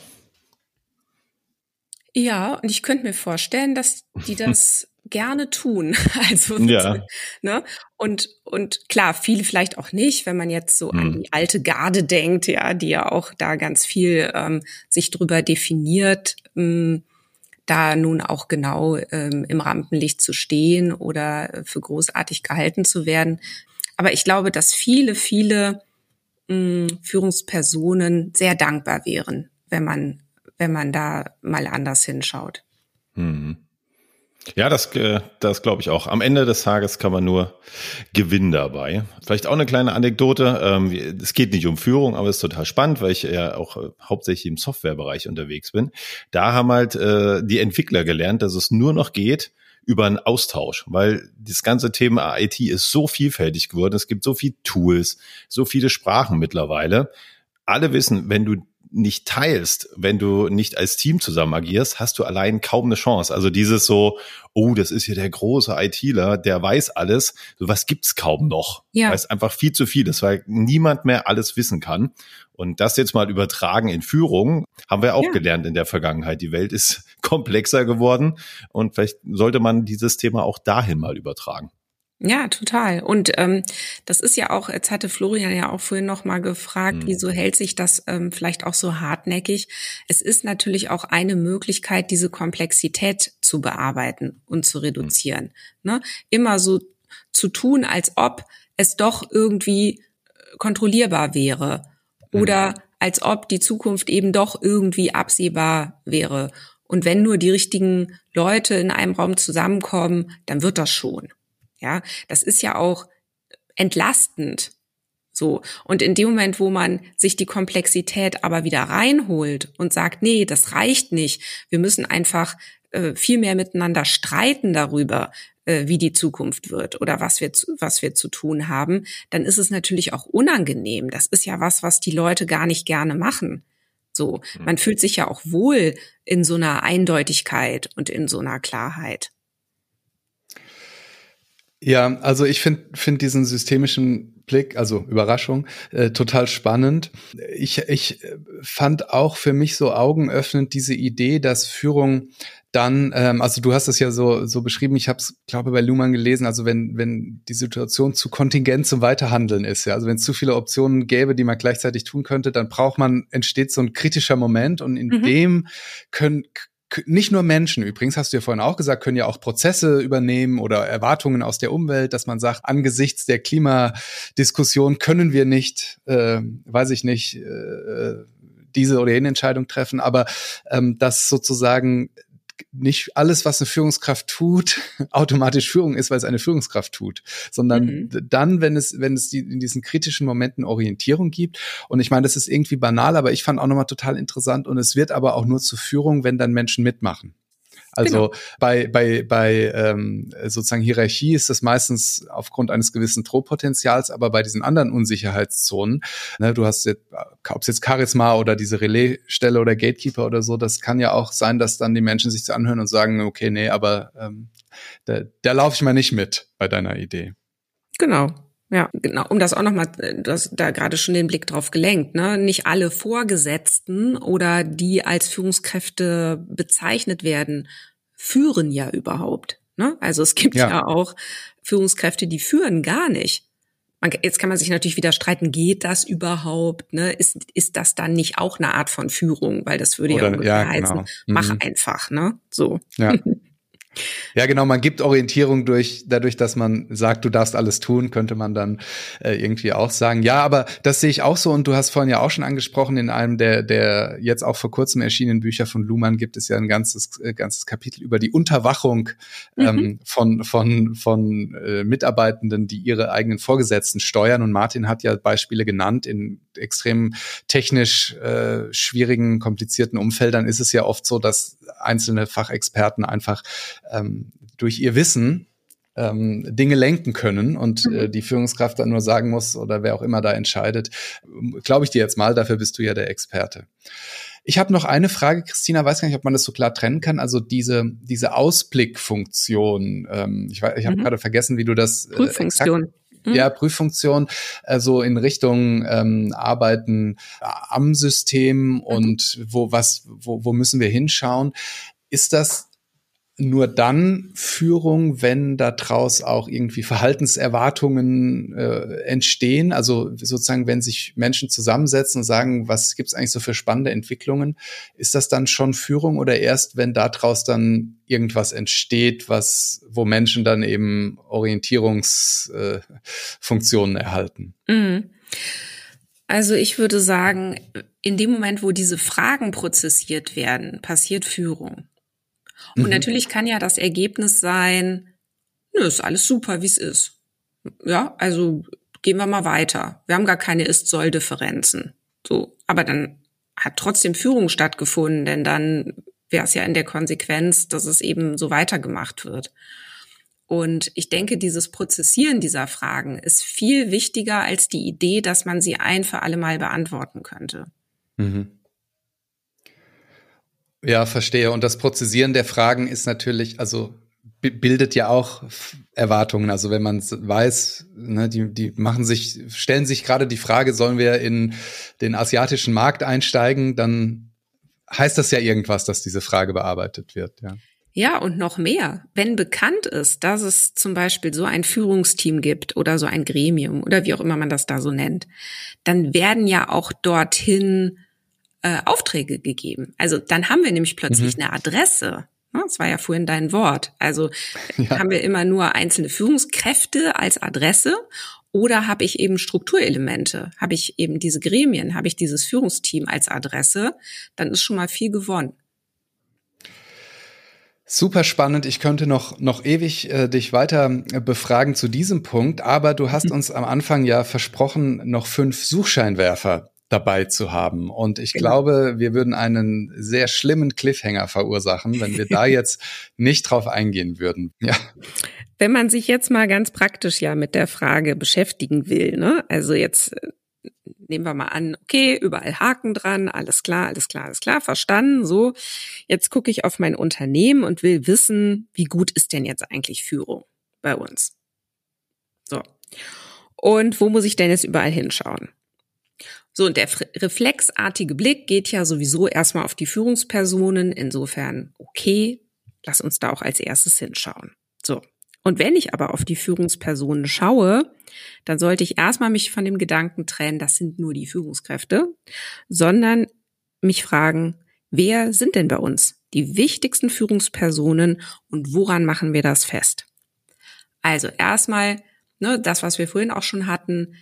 Ja, und ich könnte mir vorstellen, dass die das gerne tun. Also ja. ne? Und und klar, viele vielleicht auch nicht, wenn man jetzt so hm. an die alte Garde denkt, ja, die ja auch da ganz viel ähm, sich drüber definiert, ähm, da nun auch genau ähm, im Rampenlicht zu stehen oder für großartig gehalten zu werden. Aber ich glaube, dass viele, viele mh, Führungspersonen sehr dankbar wären, wenn man wenn man da mal anders hinschaut. Mhm. Ja, das, äh, das glaube ich auch. Am Ende des Tages kann man nur gewinnen dabei. Vielleicht auch eine kleine Anekdote. Ähm, es geht nicht um Führung, aber es ist total spannend, weil ich ja auch äh, hauptsächlich im Softwarebereich unterwegs bin. Da haben halt äh, die Entwickler gelernt, dass es nur noch geht über einen Austausch, weil das ganze Thema IT ist so vielfältig geworden. Es gibt so viele Tools, so viele Sprachen mittlerweile. Alle wissen, wenn du nicht teilst, wenn du nicht als Team zusammen agierst, hast du allein kaum eine Chance. Also dieses so, oh, das ist hier der große ITler, der weiß alles. Sowas gibt's kaum noch. Ja. Weil es einfach viel zu viel ist, weil niemand mehr alles wissen kann. Und das jetzt mal übertragen in Führung, haben wir auch ja. gelernt in der Vergangenheit. Die Welt ist komplexer geworden und vielleicht sollte man dieses Thema auch dahin mal übertragen. Ja, total. Und ähm, das ist ja auch, jetzt hatte Florian ja auch vorhin noch mal gefragt, mhm. wieso hält sich das ähm, vielleicht auch so hartnäckig? Es ist natürlich auch eine Möglichkeit, diese Komplexität zu bearbeiten und zu reduzieren. Mhm. Ne? Immer so zu tun, als ob es doch irgendwie äh, kontrollierbar wäre oder mhm. als ob die Zukunft eben doch irgendwie absehbar wäre. Und wenn nur die richtigen Leute in einem Raum zusammenkommen, dann wird das schon. Ja, das ist ja auch entlastend. So. Und in dem Moment, wo man sich die Komplexität aber wieder reinholt und sagt, nee, das reicht nicht. Wir müssen einfach äh, viel mehr miteinander streiten darüber, äh, wie die Zukunft wird oder was wir, zu, was wir zu tun haben, dann ist es natürlich auch unangenehm. Das ist ja was, was die Leute gar nicht gerne machen. So. Mhm. Man fühlt sich ja auch wohl in so einer Eindeutigkeit und in so einer Klarheit. Ja, also ich finde find diesen systemischen Blick, also Überraschung, äh, total spannend. Ich, ich fand auch für mich so augenöffnend diese Idee, dass Führung dann, ähm, also du hast es ja so, so beschrieben, ich habe es, glaube bei Luhmann gelesen, also wenn, wenn die Situation zu kontingent zum Weiterhandeln ist, ja, also wenn es zu viele Optionen gäbe, die man gleichzeitig tun könnte, dann braucht man, entsteht so ein kritischer Moment und in mhm. dem können nicht nur Menschen, übrigens hast du ja vorhin auch gesagt, können ja auch Prozesse übernehmen oder Erwartungen aus der Umwelt, dass man sagt, angesichts der Klimadiskussion können wir nicht, äh, weiß ich nicht, äh, diese oder jene Entscheidung treffen, aber ähm, dass sozusagen nicht alles, was eine Führungskraft tut, automatisch Führung ist, weil es eine Führungskraft tut, sondern mhm. dann, wenn es, wenn es die, in diesen kritischen Momenten Orientierung gibt. Und ich meine, das ist irgendwie banal, aber ich fand auch nochmal total interessant. Und es wird aber auch nur zur Führung, wenn dann Menschen mitmachen. Also genau. bei, bei, bei ähm, sozusagen Hierarchie ist das meistens aufgrund eines gewissen Drohpotenzials, aber bei diesen anderen Unsicherheitszonen, ne, du hast jetzt, ob es jetzt Charisma oder diese Relaisstelle oder Gatekeeper oder so, das kann ja auch sein, dass dann die Menschen sich anhören und sagen, okay, nee, aber ähm, da, da laufe ich mal nicht mit bei deiner Idee. Genau, ja, genau, um das auch nochmal, du hast da gerade schon den Blick drauf gelenkt, ne? Nicht alle Vorgesetzten oder die als Führungskräfte bezeichnet werden, führen ja überhaupt. Ne? Also es gibt ja. ja auch Führungskräfte, die führen gar nicht. Man, jetzt kann man sich natürlich wieder streiten, geht das überhaupt? Ne? Ist, ist das dann nicht auch eine Art von Führung? Weil das würde Oder, ja ja, genau. heißen, mach mhm. einfach, ne? So. Ja. Ja, genau, man gibt Orientierung durch, dadurch, dass man sagt, du darfst alles tun, könnte man dann äh, irgendwie auch sagen. Ja, aber das sehe ich auch so und du hast vorhin ja auch schon angesprochen, in einem der, der jetzt auch vor kurzem erschienenen Bücher von Luhmann gibt es ja ein ganzes, äh, ganzes Kapitel über die Unterwachung ähm, mhm. von, von, von äh, Mitarbeitenden, die ihre eigenen Vorgesetzten steuern. Und Martin hat ja Beispiele genannt in extrem technisch äh, schwierigen, komplizierten Umfeldern ist es ja oft so, dass einzelne Fachexperten einfach ähm, durch ihr Wissen ähm, Dinge lenken können und äh, mhm. die Führungskraft dann nur sagen muss oder wer auch immer da entscheidet, glaube ich dir jetzt mal, dafür bist du ja der Experte. Ich habe noch eine Frage, Christina, weiß gar nicht, ob man das so klar trennen kann. Also diese, diese Ausblickfunktion, ähm, ich, ich habe mhm. gerade vergessen, wie du das. Äh, Prüffunktion. Exakt, mhm. ja, Prüffunktion, also in Richtung ähm, Arbeiten am System mhm. und wo was, wo, wo müssen wir hinschauen? Ist das nur dann Führung, wenn daraus auch irgendwie Verhaltenserwartungen äh, entstehen. Also sozusagen, wenn sich Menschen zusammensetzen und sagen, was gibt's eigentlich so für spannende Entwicklungen, ist das dann schon Führung oder erst, wenn daraus dann irgendwas entsteht, was, wo Menschen dann eben Orientierungsfunktionen äh, erhalten? Mhm. Also ich würde sagen, in dem Moment, wo diese Fragen prozessiert werden, passiert Führung. Und mhm. natürlich kann ja das Ergebnis sein, nö, ist alles super, wie es ist. Ja, also gehen wir mal weiter. Wir haben gar keine Ist-Soll-Differenzen. So, aber dann hat trotzdem Führung stattgefunden, denn dann wäre es ja in der Konsequenz, dass es eben so weitergemacht wird. Und ich denke, dieses Prozessieren dieser Fragen ist viel wichtiger als die Idee, dass man sie ein für alle Mal beantworten könnte. Mhm. Ja, verstehe. Und das Prozessieren der Fragen ist natürlich, also bildet ja auch Erwartungen. Also wenn man weiß, ne, die, die machen sich, stellen sich gerade die Frage, sollen wir in den asiatischen Markt einsteigen, dann heißt das ja irgendwas, dass diese Frage bearbeitet wird, ja. Ja, und noch mehr. Wenn bekannt ist, dass es zum Beispiel so ein Führungsteam gibt oder so ein Gremium oder wie auch immer man das da so nennt, dann werden ja auch dorthin äh, Aufträge gegeben. Also dann haben wir nämlich plötzlich mhm. eine Adresse. Das war ja vorhin dein Wort. Also ja. haben wir immer nur einzelne Führungskräfte als Adresse oder habe ich eben Strukturelemente? Habe ich eben diese Gremien? Habe ich dieses Führungsteam als Adresse? Dann ist schon mal viel gewonnen. Super spannend. Ich könnte noch, noch ewig äh, dich weiter äh, befragen zu diesem Punkt, aber du hast uns am Anfang ja versprochen, noch fünf Suchscheinwerfer dabei zu haben. Und ich genau. glaube, wir würden einen sehr schlimmen Cliffhanger verursachen, wenn wir da jetzt nicht drauf eingehen würden. Ja. Wenn man sich jetzt mal ganz praktisch ja mit der Frage beschäftigen will, ne? Also jetzt äh, nehmen wir mal an, okay, überall Haken dran, alles klar, alles klar, alles klar, verstanden, so. Jetzt gucke ich auf mein Unternehmen und will wissen, wie gut ist denn jetzt eigentlich Führung bei uns? So. Und wo muss ich denn jetzt überall hinschauen? So, und der reflexartige Blick geht ja sowieso erstmal auf die Führungspersonen. Insofern, okay, lass uns da auch als erstes hinschauen. So. Und wenn ich aber auf die Führungspersonen schaue, dann sollte ich erstmal mich von dem Gedanken trennen, das sind nur die Führungskräfte, sondern mich fragen, wer sind denn bei uns die wichtigsten Führungspersonen und woran machen wir das fest? Also erstmal, ne, das, was wir vorhin auch schon hatten,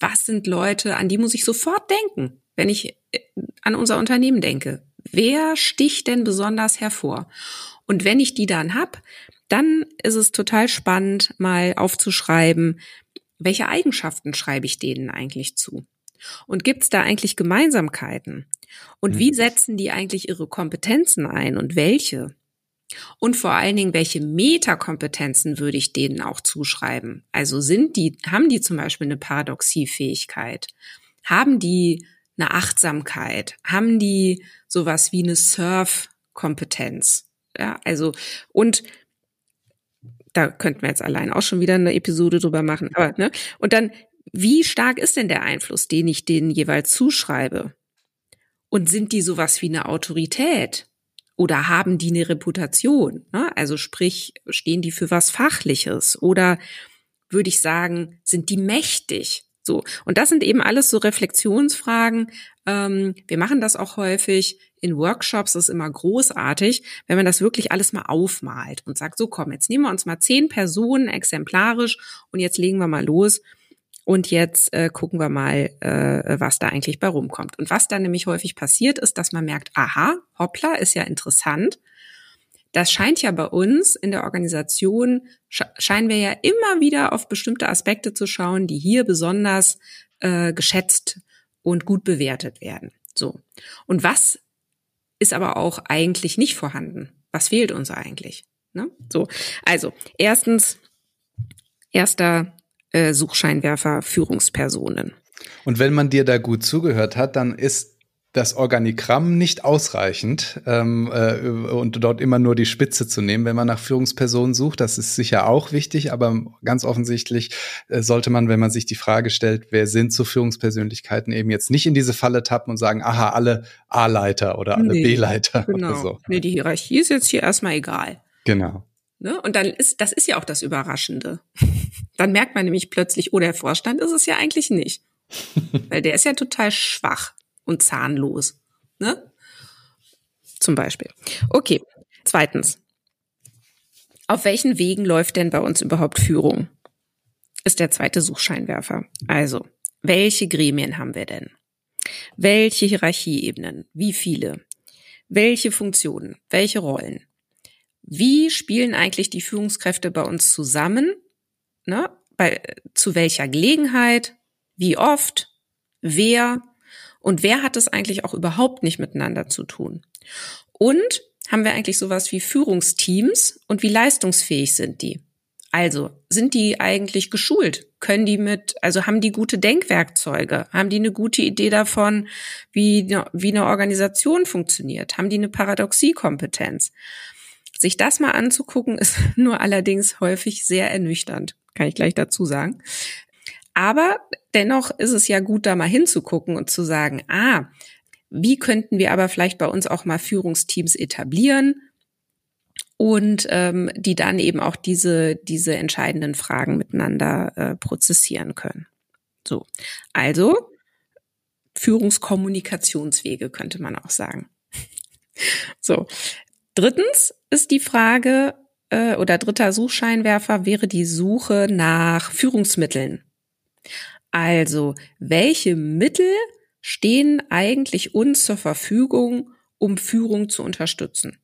was sind Leute, an die muss ich sofort denken, wenn ich äh, an unser Unternehmen denke? Wer sticht denn besonders hervor? Und wenn ich die dann hab, dann ist es total spannend, mal aufzuschreiben, welche Eigenschaften schreibe ich denen eigentlich zu? Und gibt es da eigentlich Gemeinsamkeiten? Und wie mhm. setzen die eigentlich ihre Kompetenzen ein und welche? Und vor allen Dingen, welche Metakompetenzen würde ich denen auch zuschreiben? Also sind die, haben die zum Beispiel eine Paradoxiefähigkeit? Haben die eine Achtsamkeit? Haben die sowas wie eine Surf-Kompetenz? Ja, also, und da könnten wir jetzt allein auch schon wieder eine Episode drüber machen. Aber, ne? Und dann, wie stark ist denn der Einfluss, den ich denen jeweils zuschreibe? Und sind die sowas wie eine Autorität? Oder haben die eine Reputation? Ne? Also sprich, stehen die für was Fachliches? Oder würde ich sagen, sind die mächtig? So. Und das sind eben alles so Reflexionsfragen. Ähm, wir machen das auch häufig in Workshops. Das ist immer großartig, wenn man das wirklich alles mal aufmalt und sagt, so komm, jetzt nehmen wir uns mal zehn Personen exemplarisch und jetzt legen wir mal los. Und jetzt äh, gucken wir mal, äh, was da eigentlich bei rumkommt. Und was da nämlich häufig passiert, ist, dass man merkt, aha, hoppla, ist ja interessant. Das scheint ja bei uns in der Organisation, scheinen wir ja immer wieder auf bestimmte Aspekte zu schauen, die hier besonders äh, geschätzt und gut bewertet werden. So. Und was ist aber auch eigentlich nicht vorhanden? Was fehlt uns eigentlich? Ne? So. Also, erstens, erster äh, Suchscheinwerfer Führungspersonen. Und wenn man dir da gut zugehört hat, dann ist das Organigramm nicht ausreichend ähm, äh, und dort immer nur die Spitze zu nehmen, wenn man nach Führungspersonen sucht. Das ist sicher auch wichtig, aber ganz offensichtlich äh, sollte man, wenn man sich die Frage stellt, wer sind so Führungspersönlichkeiten, eben jetzt nicht in diese Falle tappen und sagen, aha, alle A-Leiter oder alle nee, B-Leiter genau. oder so. Nee, die Hierarchie ist jetzt hier erstmal egal. Genau. Ne? Und dann ist, das ist ja auch das Überraschende. dann merkt man nämlich plötzlich, oh, der Vorstand ist es ja eigentlich nicht. Weil der ist ja total schwach und zahnlos. Ne? Zum Beispiel. Okay. Zweitens. Auf welchen Wegen läuft denn bei uns überhaupt Führung? Ist der zweite Suchscheinwerfer. Also, welche Gremien haben wir denn? Welche Hierarchieebenen? Wie viele? Welche Funktionen? Welche Rollen? Wie spielen eigentlich die Führungskräfte bei uns zusammen? Ne? Bei, zu welcher Gelegenheit? Wie oft? Wer? Und wer hat es eigentlich auch überhaupt nicht miteinander zu tun? Und haben wir eigentlich sowas wie Führungsteams und wie leistungsfähig sind die? Also, sind die eigentlich geschult? Können die mit, also haben die gute Denkwerkzeuge? Haben die eine gute Idee davon, wie, wie eine Organisation funktioniert? Haben die eine Paradoxiekompetenz? Sich das mal anzugucken, ist nur allerdings häufig sehr ernüchternd, kann ich gleich dazu sagen. Aber dennoch ist es ja gut, da mal hinzugucken und zu sagen, ah, wie könnten wir aber vielleicht bei uns auch mal Führungsteams etablieren? und ähm, die dann eben auch diese, diese entscheidenden Fragen miteinander äh, prozessieren können. So, also Führungskommunikationswege könnte man auch sagen. so, drittens ist die Frage äh, oder dritter Suchscheinwerfer wäre die Suche nach Führungsmitteln. Also, welche Mittel stehen eigentlich uns zur Verfügung, um Führung zu unterstützen?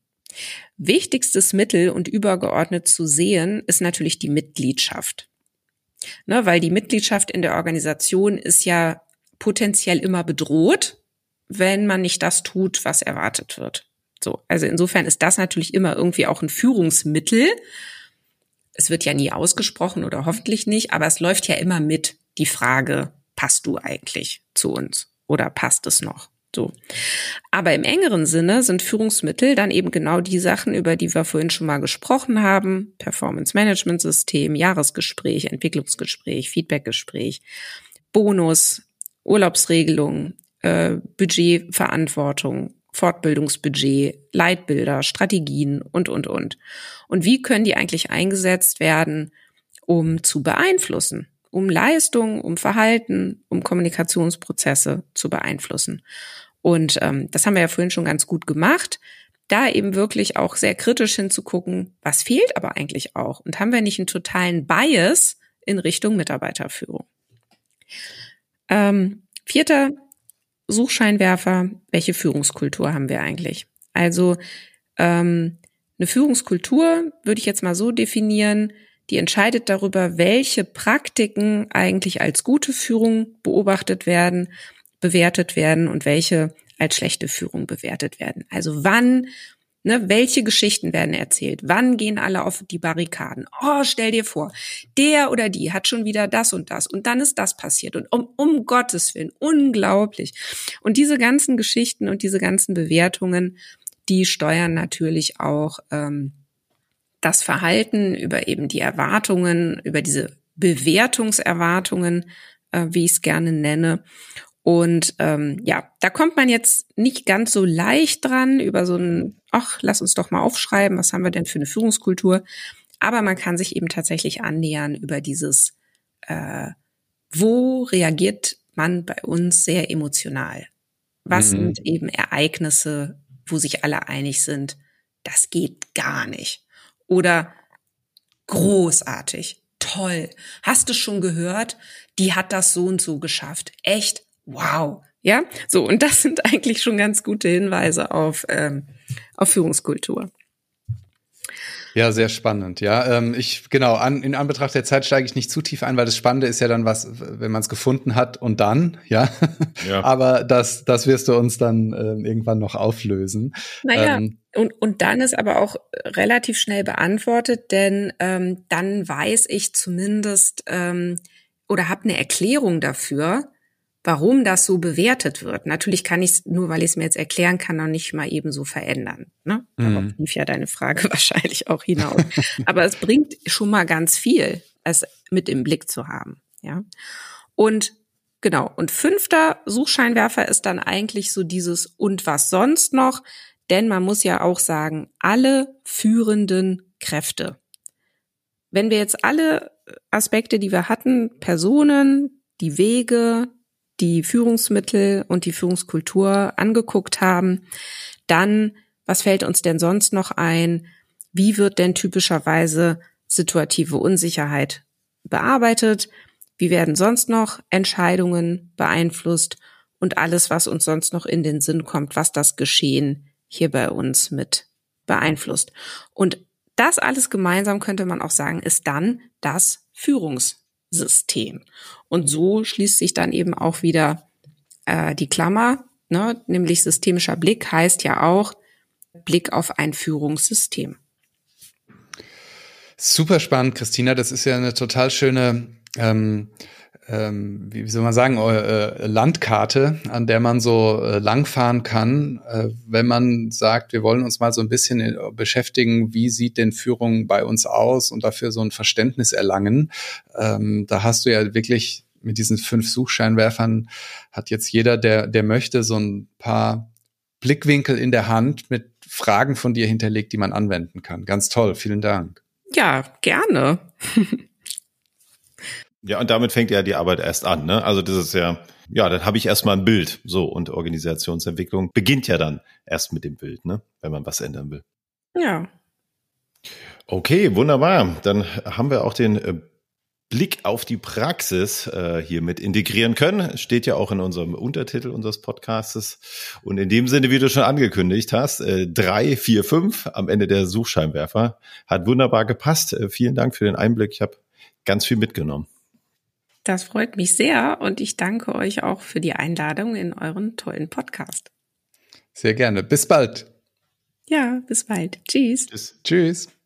Wichtigstes Mittel und übergeordnet zu sehen ist natürlich die Mitgliedschaft. Ne, weil die Mitgliedschaft in der Organisation ist ja potenziell immer bedroht, wenn man nicht das tut, was erwartet wird. So, also insofern ist das natürlich immer irgendwie auch ein Führungsmittel. Es wird ja nie ausgesprochen oder hoffentlich nicht, aber es läuft ja immer mit die Frage, passt du eigentlich zu uns oder passt es noch? So. Aber im engeren Sinne sind Führungsmittel dann eben genau die Sachen, über die wir vorhin schon mal gesprochen haben. Performance Management System, Jahresgespräch, Entwicklungsgespräch, Feedbackgespräch, Bonus, Urlaubsregelung, äh, Budgetverantwortung, Fortbildungsbudget, Leitbilder, Strategien und, und, und. Und wie können die eigentlich eingesetzt werden, um zu beeinflussen? um Leistung, um Verhalten, um Kommunikationsprozesse zu beeinflussen. Und ähm, das haben wir ja vorhin schon ganz gut gemacht, da eben wirklich auch sehr kritisch hinzugucken, was fehlt aber eigentlich auch und haben wir nicht einen totalen Bias in Richtung Mitarbeiterführung. Ähm, vierter Suchscheinwerfer, welche Führungskultur haben wir eigentlich? Also ähm, eine Führungskultur würde ich jetzt mal so definieren, die entscheidet darüber, welche Praktiken eigentlich als gute Führung beobachtet werden, bewertet werden und welche als schlechte Führung bewertet werden. Also wann, ne, welche Geschichten werden erzählt? Wann gehen alle auf die Barrikaden? Oh, stell dir vor, der oder die hat schon wieder das und das und dann ist das passiert und um, um Gottes Willen, unglaublich. Und diese ganzen Geschichten und diese ganzen Bewertungen, die steuern natürlich auch ähm, das Verhalten, über eben die Erwartungen, über diese Bewertungserwartungen, äh, wie ich es gerne nenne. Und ähm, ja, da kommt man jetzt nicht ganz so leicht dran über so ein, ach, lass uns doch mal aufschreiben, was haben wir denn für eine Führungskultur. Aber man kann sich eben tatsächlich annähern über dieses, äh, wo reagiert man bei uns sehr emotional? Was mhm. sind eben Ereignisse, wo sich alle einig sind, das geht gar nicht oder großartig, toll. Hast du schon gehört? Die hat das so und so geschafft. Echt? Wow. Ja, so und das sind eigentlich schon ganz gute Hinweise auf ähm, auf Führungskultur. Ja, sehr spannend. Ja, ähm, ich genau an, in Anbetracht der Zeit steige ich nicht zu tief ein, weil das Spannende ist ja dann was, wenn man es gefunden hat und dann, ja. ja. Aber das, das wirst du uns dann ähm, irgendwann noch auflösen. Naja, ähm, und und dann ist aber auch relativ schnell beantwortet, denn ähm, dann weiß ich zumindest ähm, oder habe eine Erklärung dafür, warum das so bewertet wird. Natürlich kann ich es, nur weil ich es mir jetzt erklären kann, noch nicht mal eben so verändern. Ne? Darauf mhm. lief ja deine Frage wahrscheinlich auch hinaus. Aber es bringt schon mal ganz viel, es mit im Blick zu haben. Ja. Und genau, und fünfter Suchscheinwerfer ist dann eigentlich so dieses und was sonst noch, denn man muss ja auch sagen, alle führenden Kräfte. Wenn wir jetzt alle Aspekte, die wir hatten, Personen, die Wege, die Führungsmittel und die Führungskultur angeguckt haben, dann, was fällt uns denn sonst noch ein? Wie wird denn typischerweise situative Unsicherheit bearbeitet? Wie werden sonst noch Entscheidungen beeinflusst? Und alles, was uns sonst noch in den Sinn kommt, was das Geschehen hier bei uns mit beeinflusst. Und das alles gemeinsam könnte man auch sagen, ist dann das Führungs System. Und so schließt sich dann eben auch wieder äh, die Klammer, ne? nämlich systemischer Blick heißt ja auch Blick auf ein Führungssystem. Super spannend, Christina. Das ist ja eine total schöne ähm, ähm, wie soll man sagen, äh, Landkarte, an der man so äh, langfahren kann, äh, wenn man sagt, wir wollen uns mal so ein bisschen äh, beschäftigen, wie sieht denn Führung bei uns aus und dafür so ein Verständnis erlangen. Ähm, da hast du ja wirklich mit diesen fünf Suchscheinwerfern hat jetzt jeder, der, der möchte, so ein paar Blickwinkel in der Hand mit Fragen von dir hinterlegt, die man anwenden kann. Ganz toll. Vielen Dank. Ja, gerne. Ja, und damit fängt ja die Arbeit erst an. Ne? Also das ist ja, ja, dann habe ich erstmal ein Bild. So, und Organisationsentwicklung beginnt ja dann erst mit dem Bild, ne? wenn man was ändern will. Ja. Okay, wunderbar. Dann haben wir auch den äh, Blick auf die Praxis äh, hier mit integrieren können. Steht ja auch in unserem Untertitel unseres Podcastes. Und in dem Sinne, wie du schon angekündigt hast, äh, drei, vier, fünf am Ende der Suchscheinwerfer hat wunderbar gepasst. Äh, vielen Dank für den Einblick. Ich habe ganz viel mitgenommen. Das freut mich sehr und ich danke euch auch für die Einladung in euren tollen Podcast. Sehr gerne. Bis bald. Ja, bis bald. Tschüss. Tschüss. Tschüss.